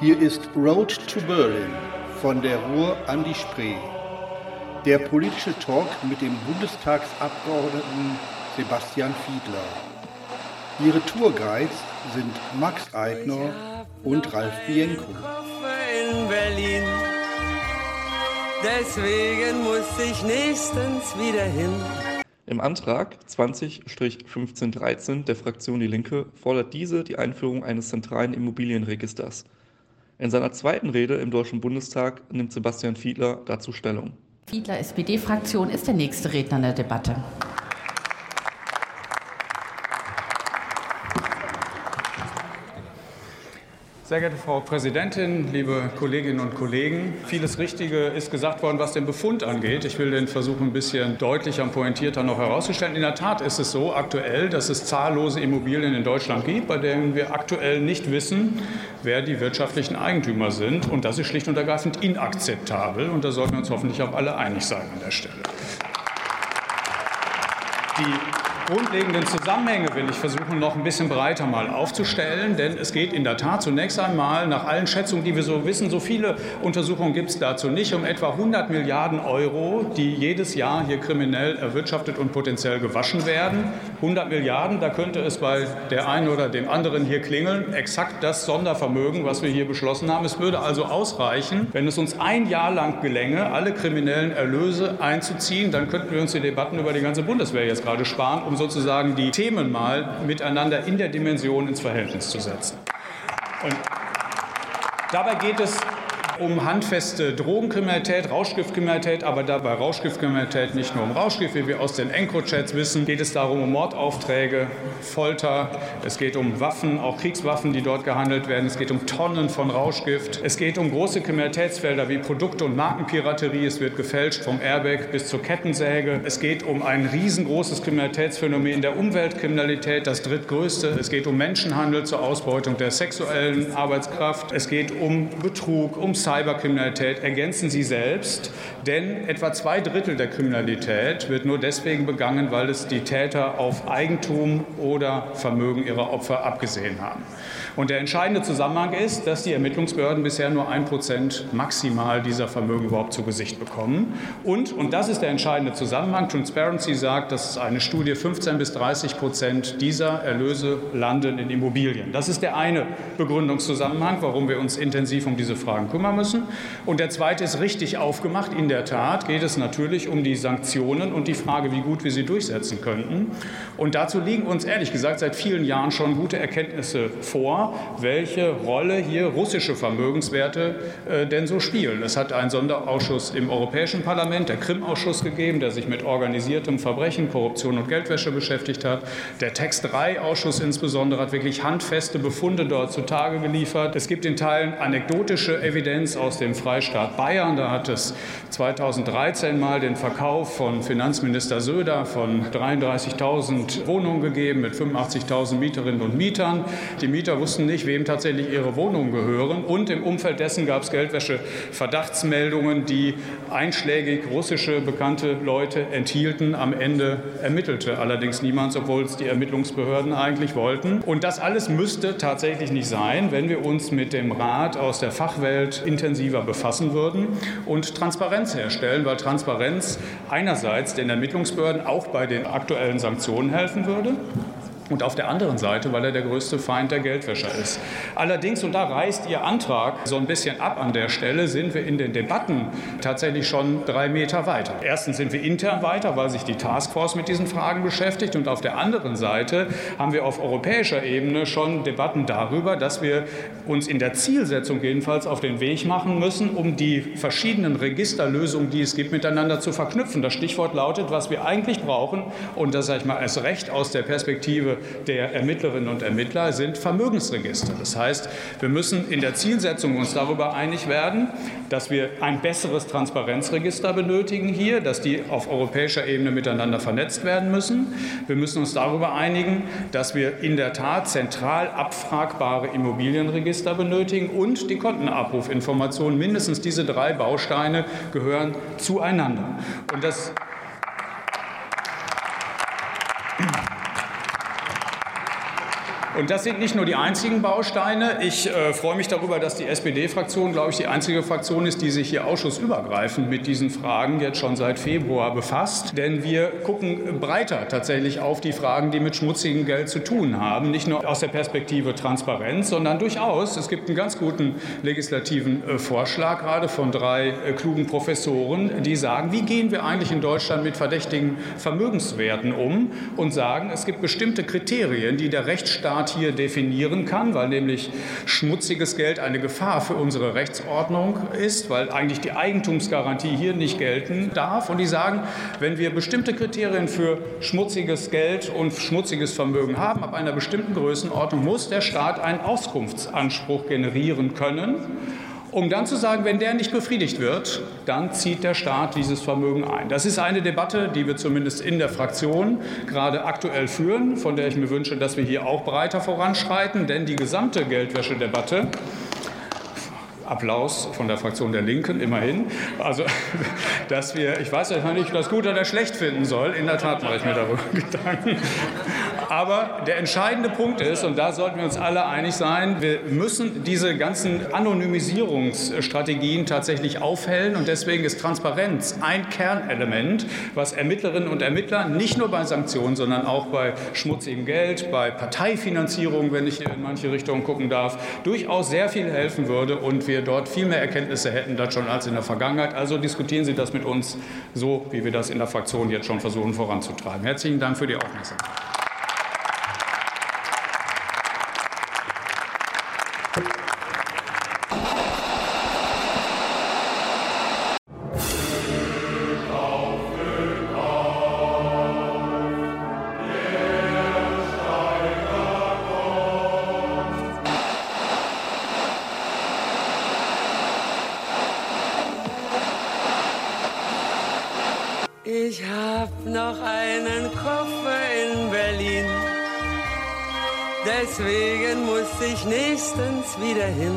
Hier ist Road to Berlin von der Ruhr an die Spree. Der politische Talk mit dem Bundestagsabgeordneten Sebastian Fiedler. Ihre Tourguides sind Max Eitner und Ralf Bienko. in Berlin. Deswegen muss ich nächstens wieder hin. Im Antrag 20-1513 der Fraktion Die Linke fordert diese die Einführung eines zentralen Immobilienregisters. In seiner zweiten Rede im Deutschen Bundestag nimmt Sebastian Fiedler dazu Stellung. Fiedler, SPD-Fraktion, ist der nächste Redner in der Debatte. Sehr geehrte Frau Präsidentin, liebe Kolleginnen und Kollegen, vieles Richtige ist gesagt worden, was den Befund angeht. Ich will den versuchen, ein bisschen deutlicher und pointierter noch herauszustellen. In der Tat ist es so aktuell, dass es zahllose Immobilien in Deutschland gibt, bei denen wir aktuell nicht wissen, wer die wirtschaftlichen Eigentümer sind. Und das ist schlicht und ergreifend inakzeptabel. Und da sollten wir uns hoffentlich auch alle einig sein an der Stelle. Die grundlegenden Zusammenhänge will ich versuchen, noch ein bisschen breiter mal aufzustellen, denn es geht in der Tat zunächst einmal nach allen Schätzungen, die wir so wissen, so viele Untersuchungen gibt es dazu nicht, um etwa 100 Milliarden Euro, die jedes Jahr hier kriminell erwirtschaftet und potenziell gewaschen werden. 100 Milliarden, da könnte es bei der einen oder dem anderen hier klingeln, exakt das Sondervermögen, was wir hier beschlossen haben. Es würde also ausreichen, wenn es uns ein Jahr lang gelänge, alle kriminellen Erlöse einzuziehen, dann könnten wir uns die Debatten über die ganze Bundeswehr jetzt gerade sparen, um sozusagen die Themen mal miteinander in der Dimension ins Verhältnis zu setzen. Und dabei geht es um handfeste Drogenkriminalität, Rauschgiftkriminalität, aber dabei Rauschgiftkriminalität nicht nur um Rauschgift, wie wir aus den Encrochats wissen, geht es darum um Mordaufträge, Folter, es geht um Waffen, auch Kriegswaffen, die dort gehandelt werden, es geht um Tonnen von Rauschgift, es geht um große Kriminalitätsfelder wie Produkte- und Markenpiraterie, es wird gefälscht vom Airbag bis zur Kettensäge, es geht um ein riesengroßes Kriminalitätsphänomen der Umweltkriminalität, das drittgrößte, es geht um Menschenhandel zur Ausbeutung der sexuellen Arbeitskraft, es geht um Betrug, um Cyberkriminalität ergänzen Sie selbst, denn etwa zwei Drittel der Kriminalität wird nur deswegen begangen, weil es die Täter auf Eigentum oder Vermögen ihrer Opfer abgesehen haben. Und der entscheidende Zusammenhang ist, dass die Ermittlungsbehörden bisher nur ein Prozent maximal dieser Vermögen überhaupt zu Gesicht bekommen. Und, und das ist der entscheidende Zusammenhang, Transparency sagt, dass eine Studie 15 bis 30 Prozent dieser Erlöse landen in Immobilien. Das ist der eine Begründungszusammenhang, warum wir uns intensiv um diese Fragen kümmern müssen. Und der zweite ist richtig aufgemacht. In der Tat geht es natürlich um die Sanktionen und die Frage, wie gut wir sie durchsetzen könnten. Und dazu liegen uns ehrlich gesagt seit vielen Jahren schon gute Erkenntnisse vor, welche Rolle hier russische Vermögenswerte äh, denn so spielen. Es hat einen Sonderausschuss im Europäischen Parlament, der Krim-Ausschuss gegeben, der sich mit organisiertem Verbrechen, Korruption und Geldwäsche beschäftigt hat. Der Text-3-Ausschuss insbesondere hat wirklich handfeste Befunde dort zutage geliefert. Es gibt in Teilen anekdotische Evidenz aus dem Freistaat Bayern. Da hat es 2013 mal den Verkauf von Finanzminister Söder von 33.000 Wohnungen gegeben mit 85.000 Mieterinnen und Mietern. Die Mieter wussten nicht, wem tatsächlich ihre Wohnungen gehören. Und im Umfeld dessen gab es Geldwäsche-Verdachtsmeldungen, die einschlägig russische bekannte Leute enthielten. Am Ende ermittelte allerdings niemand, obwohl es die Ermittlungsbehörden eigentlich wollten. Und das alles müsste tatsächlich nicht sein, wenn wir uns mit dem Rat aus der Fachwelt intensiver befassen würden und Transparenz herstellen, weil Transparenz einerseits den Ermittlungsbehörden auch bei den aktuellen Sanktionen helfen würde und auf der anderen Seite, weil er der größte Feind der Geldwäscher ist. Allerdings, und da reißt Ihr Antrag so ein bisschen ab an der Stelle, sind wir in den Debatten tatsächlich schon drei Meter weiter. Erstens sind wir intern weiter, weil sich die Taskforce mit diesen Fragen beschäftigt. Und auf der anderen Seite haben wir auf europäischer Ebene schon Debatten darüber, dass wir uns in der Zielsetzung jedenfalls auf den Weg machen müssen, um die verschiedenen Registerlösungen, die es gibt, miteinander zu verknüpfen. Das Stichwort lautet, was wir eigentlich brauchen, und das sage ich mal erst recht aus der Perspektive der Ermittlerinnen und Ermittler sind Vermögensregister. Das heißt, wir müssen in der Zielsetzung uns darüber einig werden, dass wir ein besseres Transparenzregister benötigen hier, dass die auf europäischer Ebene miteinander vernetzt werden müssen. Wir müssen uns darüber einigen, dass wir in der Tat zentral abfragbare Immobilienregister benötigen und die Kontenabrufinformationen. Mindestens diese drei Bausteine gehören zueinander. Und das Und das sind nicht nur die einzigen Bausteine. Ich äh, freue mich darüber, dass die SPD-Fraktion, glaube ich, die einzige Fraktion ist, die sich hier ausschussübergreifend mit diesen Fragen jetzt schon seit Februar befasst. Denn wir gucken breiter tatsächlich auf die Fragen, die mit schmutzigem Geld zu tun haben. Nicht nur aus der Perspektive Transparenz, sondern durchaus, es gibt einen ganz guten legislativen äh, Vorschlag gerade von drei äh, klugen Professoren, die sagen, wie gehen wir eigentlich in Deutschland mit verdächtigen Vermögenswerten um und sagen, es gibt bestimmte Kriterien, die der Rechtsstaat hier definieren kann, weil nämlich schmutziges Geld eine Gefahr für unsere Rechtsordnung ist, weil eigentlich die Eigentumsgarantie hier nicht gelten darf. Und die sagen, wenn wir bestimmte Kriterien für schmutziges Geld und schmutziges Vermögen haben, ab einer bestimmten Größenordnung muss der Staat einen Auskunftsanspruch generieren können um dann zu sagen, wenn der nicht befriedigt wird, dann zieht der Staat dieses Vermögen ein. Das ist eine Debatte, die wir zumindest in der Fraktion gerade aktuell führen, von der ich mir wünsche, dass wir hier auch breiter voranschreiten, denn die gesamte Geldwäschedebatte Applaus von der Fraktion der Linken, immerhin. Also, dass wir, ich weiß nicht, ob das gut oder schlecht finden soll. In der Tat mache ich mir darüber Gedanken. Aber der entscheidende Punkt ist, und da sollten wir uns alle einig sein, wir müssen diese ganzen Anonymisierungsstrategien tatsächlich aufhellen. Und deswegen ist Transparenz ein Kernelement, was Ermittlerinnen und Ermittlern nicht nur bei Sanktionen, sondern auch bei schmutzigem Geld, bei Parteifinanzierung, wenn ich in manche Richtungen gucken darf, durchaus sehr viel helfen würde. Und wir dort viel mehr Erkenntnisse hätten das schon als in der Vergangenheit. Also diskutieren Sie das mit uns so, wie wir das in der Fraktion jetzt schon versuchen voranzutreiben. Herzlichen Dank für die Aufmerksamkeit. Ich hab noch einen Koffer in Berlin. Deswegen muss ich nächstens wieder hin.